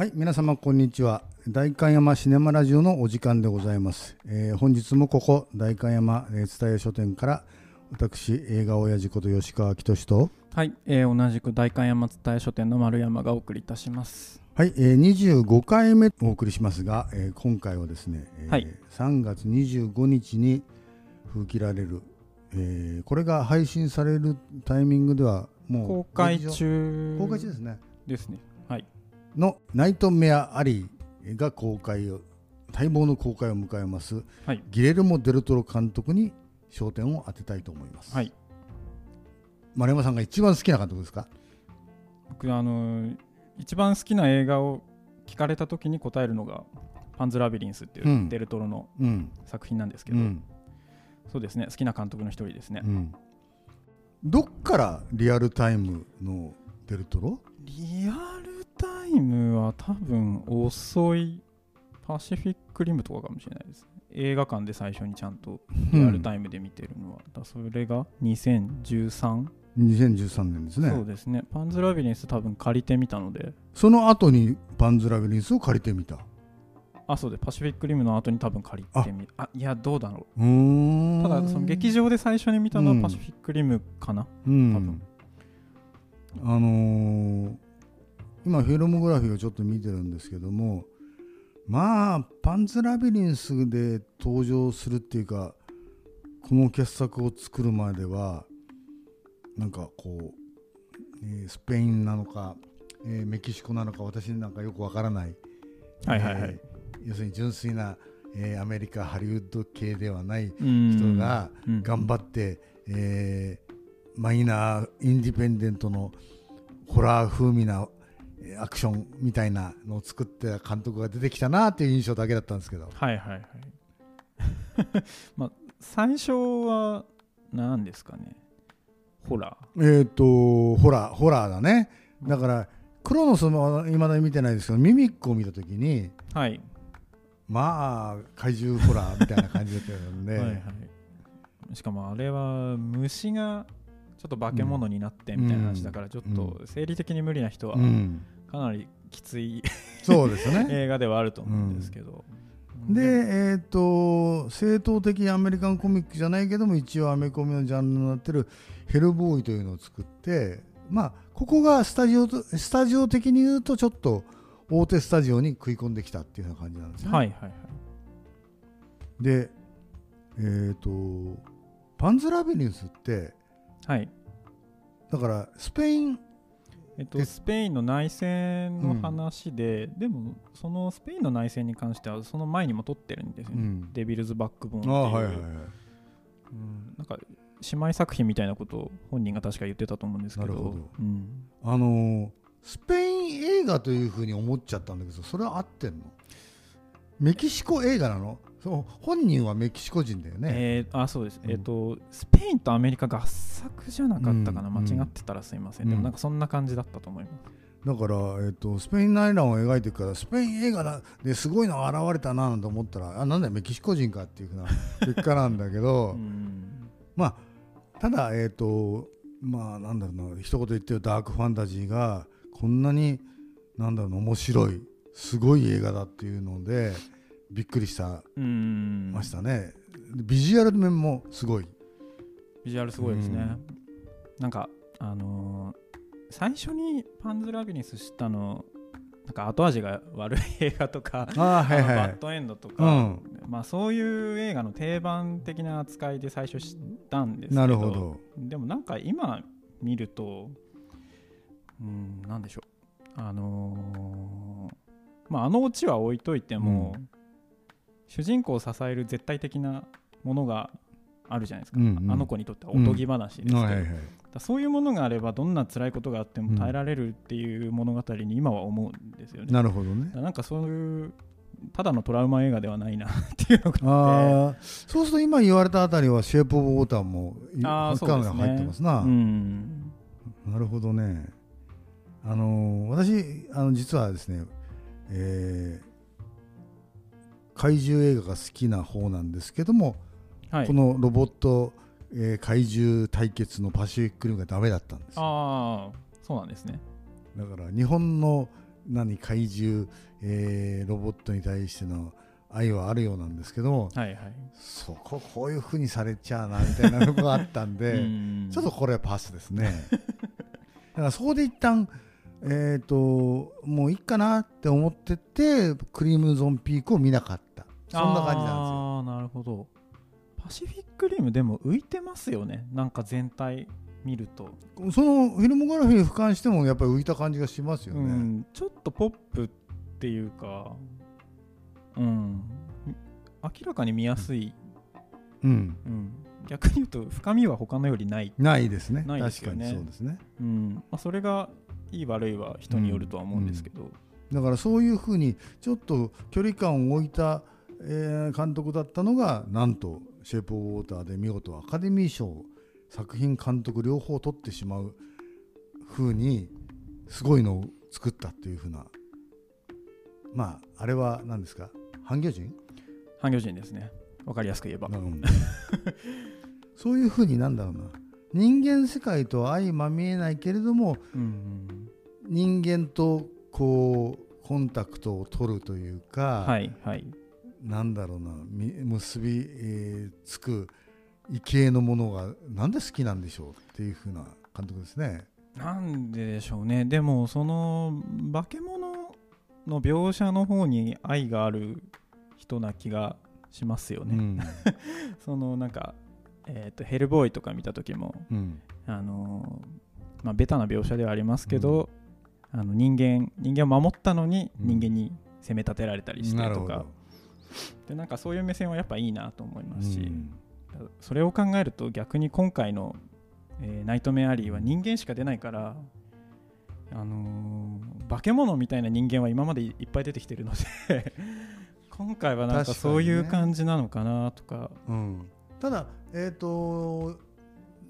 はい、皆様こんにちは。代官山シネマラジオのお時間でございます。えー本日もここ代官山えー蔦屋書店から私映画親父こと吉川明俊と、はい、えー同じく代官山蔦屋書店の丸山がお送りいたします。はい、えー25回目お送りしますが、えー今回はですね、えーはい3月25日に封切られる、えーこれが配信されるタイミングではもう公開中公開中ですね。ですね。はい。のナイトメアアリーが公開を待望の公開を迎えます。はい。ギレルモ・デルトロ監督に焦点を当てたいと思います、はい。丸山さんが一番好きな監督ですか？僕、あのー一番好きな映画を聞かれた時に答えるのが、パンズ・ラビリンスっていううん。デルトロのうん。作品なんですけど、うん。そうですね、好きな監督の一人ですね。うん。どっからリアルタイムのデルトロ？リアルは多分遅いパシフィックリムとかかもしれないです。映画館で最初にちゃんとリアルタイムで見てるのは、だそれが2013、2013年ですね。そうですね。パンズラビリンス多分借りてみたので。その後にパンズラビリンスを借りてみた。あそうでパシフィックリムの後に多分借りてみあ。いやどうだろう。ただその劇場で最初に見たのうん。はパシフィックリムかな、うん。多分。あのー今フィルモグラフィーをちょっと見てるんですけどもまあパンズラビリンスで登場するっていうかこの傑作を作るまではなんかこう、えースペインなのか、えーメキシコなのか私なんかよくわからない、はいはいはい、えー要するに純粋な、えーアメリカハリウッド系ではないうん。人がうん。頑張って、えーマイナーインディペンデントのホラー風味なえーアクションみたいなのを作って監督が出てきたなっていう印象だけだったんですけど。はいはいはい。まあ最初は何ですかね？ホラえっ、とホラーホラーだね。だからクロノスもいまだに見てないですけどミミックを見た時にーはい、まあ怪獣ホラーみたいな感じだったんで、はいはい。しかもあれは虫がちょっと化け物になってみたいな話だからちょっと生理的に無理な人はうん、かなりきついそうですよね。映画ではあると思うんですけど、で、えっ、と、正統的アメリカンコミックじゃないけども、一応アメコミのジャンルになってるヘルボーイというのを作って、まあ、ここがスタジオと、スタジオ的に言うと、ちょっと大手スタジオに食い込んできたっていうような感じなんですね。はいはいはい。で、えっ、と、パンズラビリンスって、はい。だからスペイン、えっと、でスペインの内戦の話で、でもそのスペインの内戦に関してはその前にも撮ってるんですよね、うん。デビルズ・バックボーンっていう、あはいはいはい。うん。なんか姉妹作品みたいなことを本人が確か言ってたと思うんですけど。ど。うん、あのースペイン映画というふうに思っちゃったんだけどそれは合ってんの？メキシコ映画なの？そう本人はメキシコ人だよね、えーあそうです、うん。えっとスペインとアメリカ合作じゃなかったかな、うん。間違ってたらすいません、うん。でもなんかそんな感じだったと思います、だから、えっとスペイン内乱を描いてるからスペイン映画だですごいのが現れたななんて思ったらあなんだよメキシコ人かっていうふうな結果なんだけど、うん。まあただえっ、とまあなんだろうな一言言ってるダークファンタジーがこんなになんだろうな面白いすごい映画だっていうのでびっくりしたうん。ましたね、でビジュアル面もすごい。ビジュアルすごいですね、なんかあのー最初にパンズラビリンス知ったのなんか後味が悪い映画とかああはいあのはい。バッドエンドとうか、ん。まあそういう映画の定番的な扱いで最初知ったんですけどなるほど。でもなんか今見るとうんなんでしょう。あのーまああのオチは置いといても、うん主人公を支える絶対的なものがあるじゃないですか、うんうん。あの子にとってはおとぎ話ですけど、はいはいはい。そういうものがあればどんな辛いことがあっても耐えられるっていう物語に今は思うんですよね。なるほどね。なんかそういうただのトラウマ映画ではないなっていうのがあそうすると今言われたあたりはシェイプオブウォーターもいあー他のが入ってますな、うん。なるほどね。あのー私あの実はですね、えー怪獣映画が好きな方なんですけども、はい。このロボット、えー怪獣対決のパシフィックリムがダメだったんです。よああそうなんですね。だから日本の何怪獣、えーロボットに対しての愛はあるようなんですけどもはいはい。そここういうふうにされちゃうなみたいなのがあったんで、うん。ちょっとこれはパスですね。だからそこで一旦えっ、ともういいかなって思っててクリームゾンピークを見なかった。そんな感じなんですよ。ああなるほど。パシフィックリムでも浮いてますよね。なんか全体見ると、そのフィルモグラフィー俯瞰してもやっぱり浮いた感じがしますようね。ん、ちょっとポップっていうかうん。明らかに見やすい、うん、うん、逆に言うと深みは他のよりない、ないですね。ないです確かにそうですね。うん。まあ、それがいい悪いは人によるとは思うんですけど、だからそういうふうにちょっと距離感を置いた、えー監督だったのがなんと「シェイプ・オブ・ウォーター」で見事アカデミー賞作品監督両方取ってしまうふうにすごいのを作ったっていうふうなまああれは何ですか？半魚人、半魚人ですね。わかりやすく言えば、うんそういうふうになんだろうな。人間世界と相まみえないけれどもうん人間とこうコンタクトを取るというか、はいはい。なんだろうなみ結び、えーつく異形のものがなんで好きなんでしょうっていう風な監督ですね。なんででしょうね。でもその化け物の描写の方に愛がある人な気がしますよね、うん。そのなんか、えー、とヘルボーイとか見た時もうん。あのーまあベタな描写ではありますけど、あの人間人間を守ったのにうん。人間に責め立てられたりしてとか。でなんかそういう目線はやっぱいいなと思いますし、うん。それを考えると逆に今回の、えーナイトメア・アリーは人間しか出ないから、あのー化け物みたいな人間は今までいっぱい出てきてるので 今回はなんかそういう感じなのかなとか。うん。ただえっ、と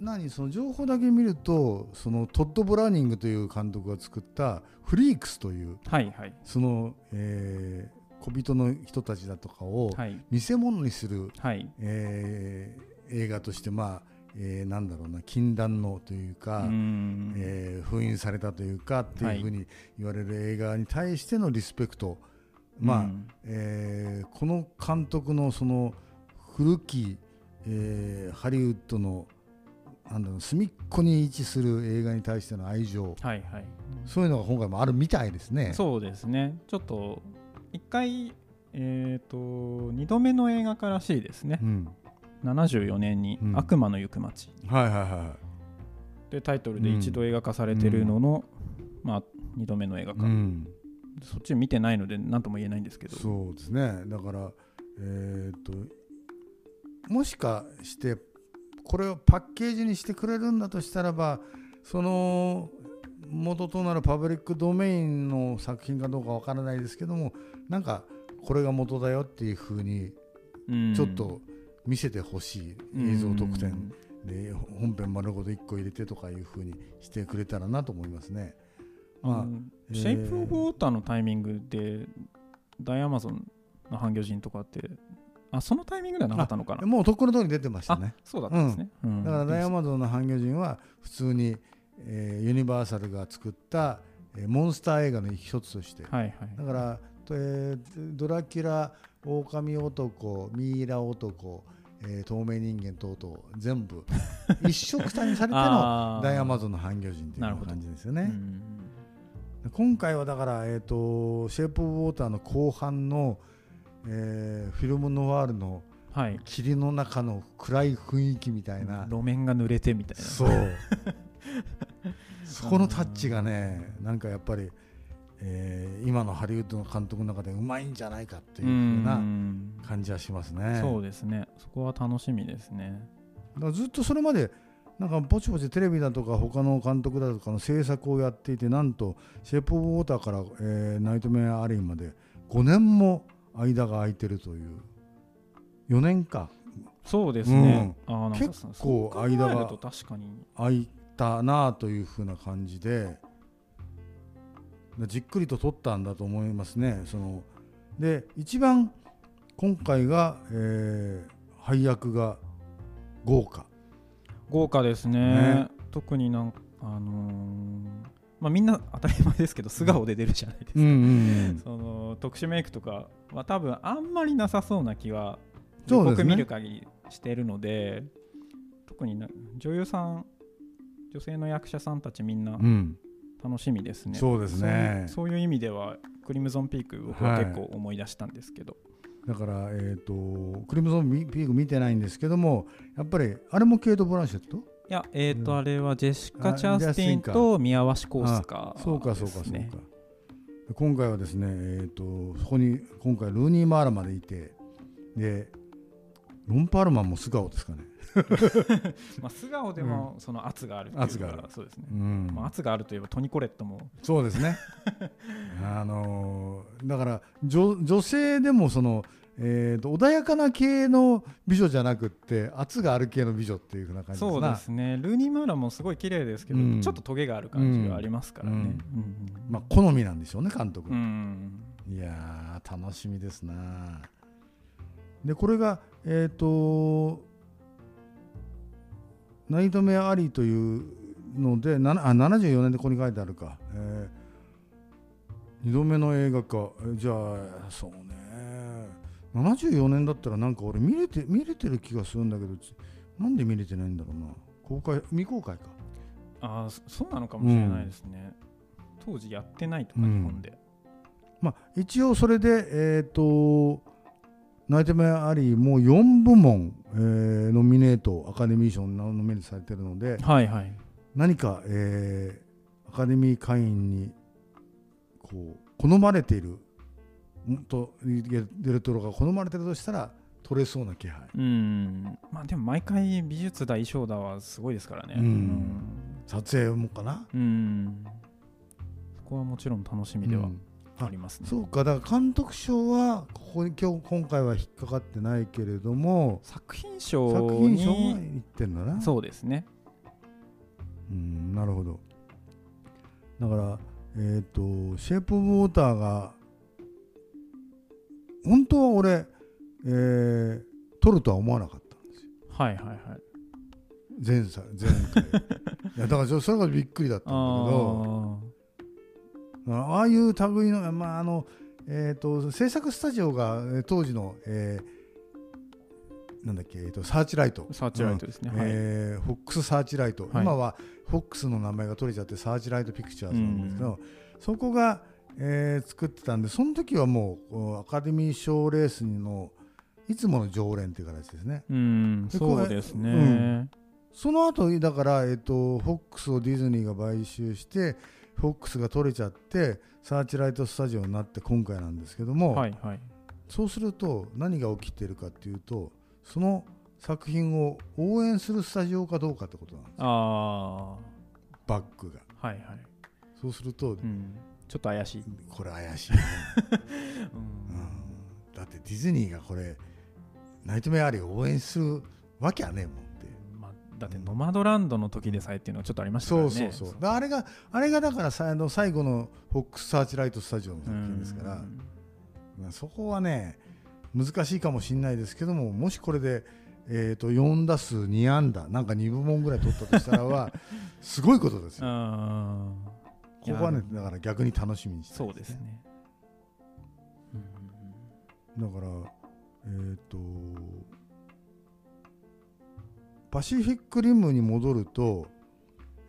何その情報だけ見るとそのトッド・ブラーニングという監督が作った「フリークス」というはいはい。その、えー小人の人たちだとかをはい。見せ物にするはい。えー映画としてまあ、えーなんだろうな禁断のというか、うえー封印されたというかってはいいうふうに言われる映画に対してのリスペクト、まあうん。えーこの監督のその古き、えーハリウッドのなんだろう隅っこに位置する映画に対しての愛情。はいはい。そういうのが今回もあるみたいですね。そうですね。ちょっと一回えっ、と2度目の映画化らしいですね。うん、74年にうん「悪魔の行く街。はいはいは」でタイトルで一度映画化されてるのの、まあ2度目の映画い。化、うん。そっち見てないので何とも言えないんですけど。そうですね。だからえっ、ともしかしてこれをパッケージにしてくれるんだとしたらばその元となるパブリックドメインの作品かどうかわからないですけどもなんかこれが元だよっていうふうにうん。ちょっと見せてほしい。映像特典で本編丸ごと1個入れてとかいうふうにしてくれたらなと思いますね。まあシェイプ・オブ・ウォーターのタイミングで大アマゾンの半魚人とかってあそのタイミングではなかったのかな？もうとっくの通り出てましたね。そうだったんですね、うん。だからダイヤモンドの半魚人は普通に、えーユニバーサルが作った、えーモンスター映画の一つとして、はいはい。だから、えードラキュラ狼男ミイラ男、えー透明人間等々全部 一色たにされてのあー。ダイヤマゾンの半魚人っていう感じですよね。うん今回はだから、えー、とシェイプ・オブ・ウォーターの後半の、えーフィルム・ノワールのはい。霧の中の暗い雰囲気みたいな、路面が濡れてみたいな。そう。そこのタッチがねなんかやっぱり、えー今のハリウッドの監督の中でうまいんじゃないかっていうふうなうん。感じはしますね。そうですね。そこは楽しみですね。だからずっとそれまでなんかぼちぼちテレビだとか他の監督だとかの制作をやっていてなんとシェイプ・オブ・ウォーターから、えーナイトメア・アリーまで5年も間が空いてるという。4年か。そうですね、あーなんか結構間が空いたなというふうな感じでじっくりと撮ったんだと思いますね。そので一番今回が、えー配役が豪華。豪華ですね。ね。特になんあのーまあ、みんな当たり前ですけど素顔で出るじゃないですか、うんうんその特殊メイクとかは多分あんまりなさそうな気は僕見る限りしてるので特にな女優さん女性の役者さんたちみんなうん。うん楽しみですね、そうですね。そういう意味ではクリムゾンピーク僕は結構思い出したんですけど、だから、えー、とクリムゾンピーク見てないんですけどもやっぱりあれもケイト・ブランシェット？いやえっ、と、うん。あれはジェシカ・あチャースティンスティンと宮鷲コースカそうかそうかそうか、今回はですね、えー、とそこに今回ルーニー・マーラまでいてでロン・パールマンも素顔ですかね、まあ、素顔でもその圧がある圧がある。そうですね、うん。まあ、圧があるといえばトニコレットも。そうですね。あのーだから女女性でもその、えー、と穏やかな系の美女じゃなくって圧がある系の美女っていうふうな感じですな。そうですね。ルーニー・マーラもすごい綺麗ですけど、うん。ちょっとトゲがある感じがありますからね、うん。うん。まあ好みなんでしょうね監督、うん。いやー楽しみですな。でこれがえっ、と「ナイトメア・アリー」というのでなあ74年でここに書いてあるか、え2度目の映画化。えじゃあそう。ね74年だったらなんか俺見れて見れてる気がするんだけどちなんで見れてないんだろうな。公開未公開か。ああそそうなのかもしれないですね、当時やってないとか、うん。日本で。まあ、一応それで、えっ、と、ナイトメアアリーも4部門、えーノミネート、アカデミー賞にノミネートされているので、はいはい。何か、えーアカデミー会員にこう好まれている、とデルトロが好まれているとしたら、取れそうな気配。うん。まあでも毎回美術だ衣装だはすごいですからね。うん。撮影もかな？うん。うんそこはもちろん楽しみではうん。ありますね、そうか、だから監督賞はここに今日今回は引っかかってないけれども、作品賞作品賞いってんだな。そうですね。うん、なるほど。だから、えっ、と、シェイプ・オブ・ウォーターが、本当は俺、えー、撮るとは思わなかったんですよ。はいはいはい。前作、前回。いや、だからそそれがびっくりだったんだけど、あああいう類の、まあ、あの、えっ、と、制作スタジオがえー当時の、えーなんだっけ、えーと、サーチライト。ーサーチライトですね、はい。えーフォックスサーチライト、はい。今はフォックスの名前が取れちゃってサーチライトピクチャーズなんですけど、そこが、えー作ってたんでその時はもうアカデミー賞レースのいつもの常連という形ですね。うんでそうですね、うん。その後だから、えー、とフォックスをディズニーが買収してフォックスが取れちゃってサーチライトスタジオになって今回なんですけども、はいはい。そうすると何が起きてるかっていうとその作品を応援するスタジオかどうかってことなんですあバックが。あはいはい、そうすると、うん、ちょっと怪しい、これ怪しいね、うん。うん。だってディズニーがこれナイトメアリーを応援するわけはねえもんって。まあ、だってノマドランドの時でさえっていうのはちょっとありましたからね。そうそうそう。あれがあれがだからさあの最後のフォックスサーチライトスタジオの作品ですから、うん。まあそこはね難しいかもしれないですけどももしこれで、えー、と4打数2安打なんか2部門ぐらい取ったとしたらは すごいことですよ。あここはねだから逆に楽しみにしてそうですね、うんだからえっ、とパシフィックリムに戻ると、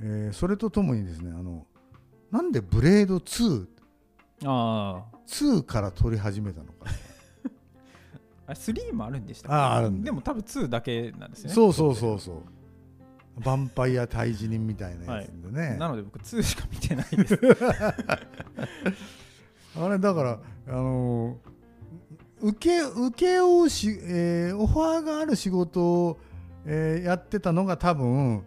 えーそれとともにですねあのなんでブレード22ああ。から撮り始めたのか、あれ3もあるんでしたっけ？あああるんだでも多分2だけなんですよね。そうそうそうそうヴァンパイア退治人みたいなやつでね、なので僕2しか見てないです。あれだからあの受け受け負うし、えーオファーがある仕事を、えーやってたのが多分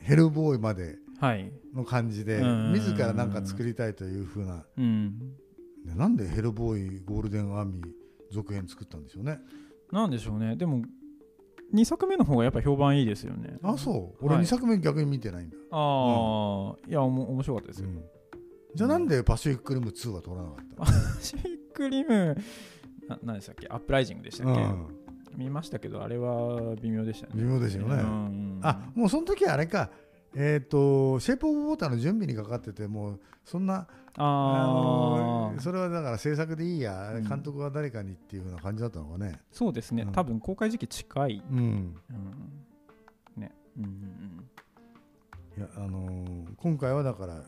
ヘルボーイまではい。の感じでうん。自らなんか作りたいというふうな。うん。でなんでヘルボーイゴールデンアーミー続編作ったんでしょうね。なんでしょうね。でも2作目の方がやっぱ評判いいですよね。あそう。俺はい。2作目逆に見てないんだ、ああ、いやおも面白かったですよ、うん。じゃあなんでパシフィックリム2は撮らなかったパシフィックリムな何でしたっけ？アップライジングでしたっけ、うん。見ましたけどあれは微妙でしたね。微妙ですよね。うんあもうその時はあれか。えっ、とシェイプ・オブ・ウォーターの準備にかかっててもうそんなあー。のそれはだから制作でいいや、うん。監督は誰かにっていうような感じだったのかね。そうですね、うん。多分公開時期近い、うん、うん、ね。うんうんいやあのー今回はだから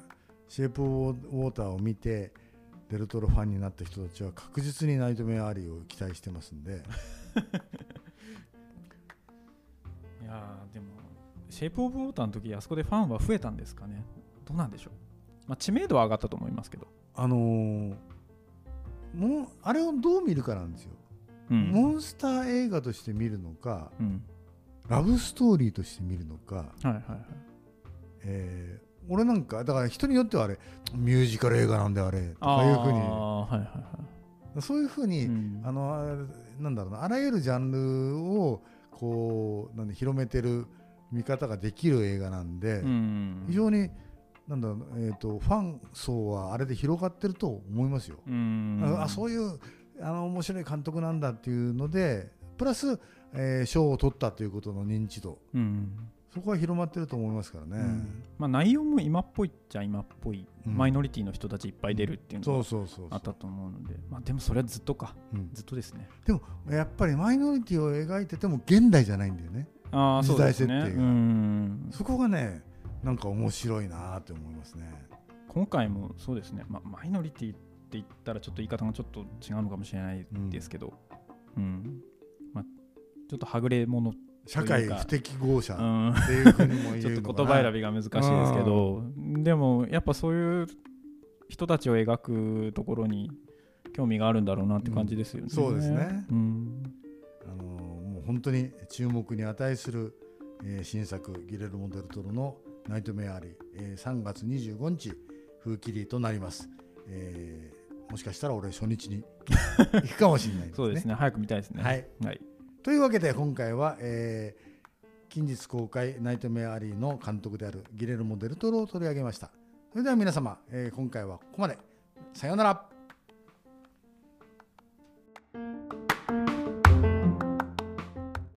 シェイプ・ウォーターを見てデルトロファンになった人たちは確実にナイトメアリーを期待してますんで。う んいやーでもシェイプ・オブ・ウォーターの時あそこでファンは増えたんですかね。どうなんでしょう、まあ、知名度は上がったと思いますけど、あのーもうあれをどう見るかなんですよ、うん。モンスター映画として見るのかうん、ラブストーリーとして見るのか、はいはいはい。えー俺なんかだから人によってはあれミュージカル映画なんだよあれとかいうふうに。はいはいはい。そういうふうに、うん。あのあなんだろうなあらゆるジャンルをこうなんで広めてる見方ができる映画なんで、うん。非常になんだえー、とファン層はあれで広がってると思いますよ。うん。ああそういうあの面白い監督なんだっていうのでプラス、えー賞を取ったということの認知度。うん。そこは広まってると思いますからね。うん。まあ、内容も今っぽいっちゃ今っぽい、うん。マイノリティの人たちいっぱい出るっていうのがあったと思うので、まあ、でもそれはずっとか。うん。ずっとですね。でもやっぱりマイノリティを描いてても現代じゃないんだよね。ああそうですね。時代設定が。うん。そこがねなんか面白いなって思いますね。今回もそうですね、まあ、マイノリティって言ったらちょっと言い方がちょっと違うのかもしれないですけど、うん。まあ、ちょっとはぐれ者、社会不適合者うん、っていうふうにも言ちょっ。と言葉選びが難しいですけど、でもやっぱそういう人たちを描くところに興味があるんだろうなって感じですよね。うんそうですね。うん。あのもう本当に注目に値する、えー新作ギレルモ・デルトロの「ナイトメアリー」えー3月25日風切りとなります、えーもしかしたら俺初日に行くかもしれないですね。そうですね、早く見たいですね。はい、はい、というわけで今回は、えー近日公開「ナイトメアリー」の監督であるギレルモ・デルトロを取り上げました。それでは皆様、えー今回はここまで。さようなら。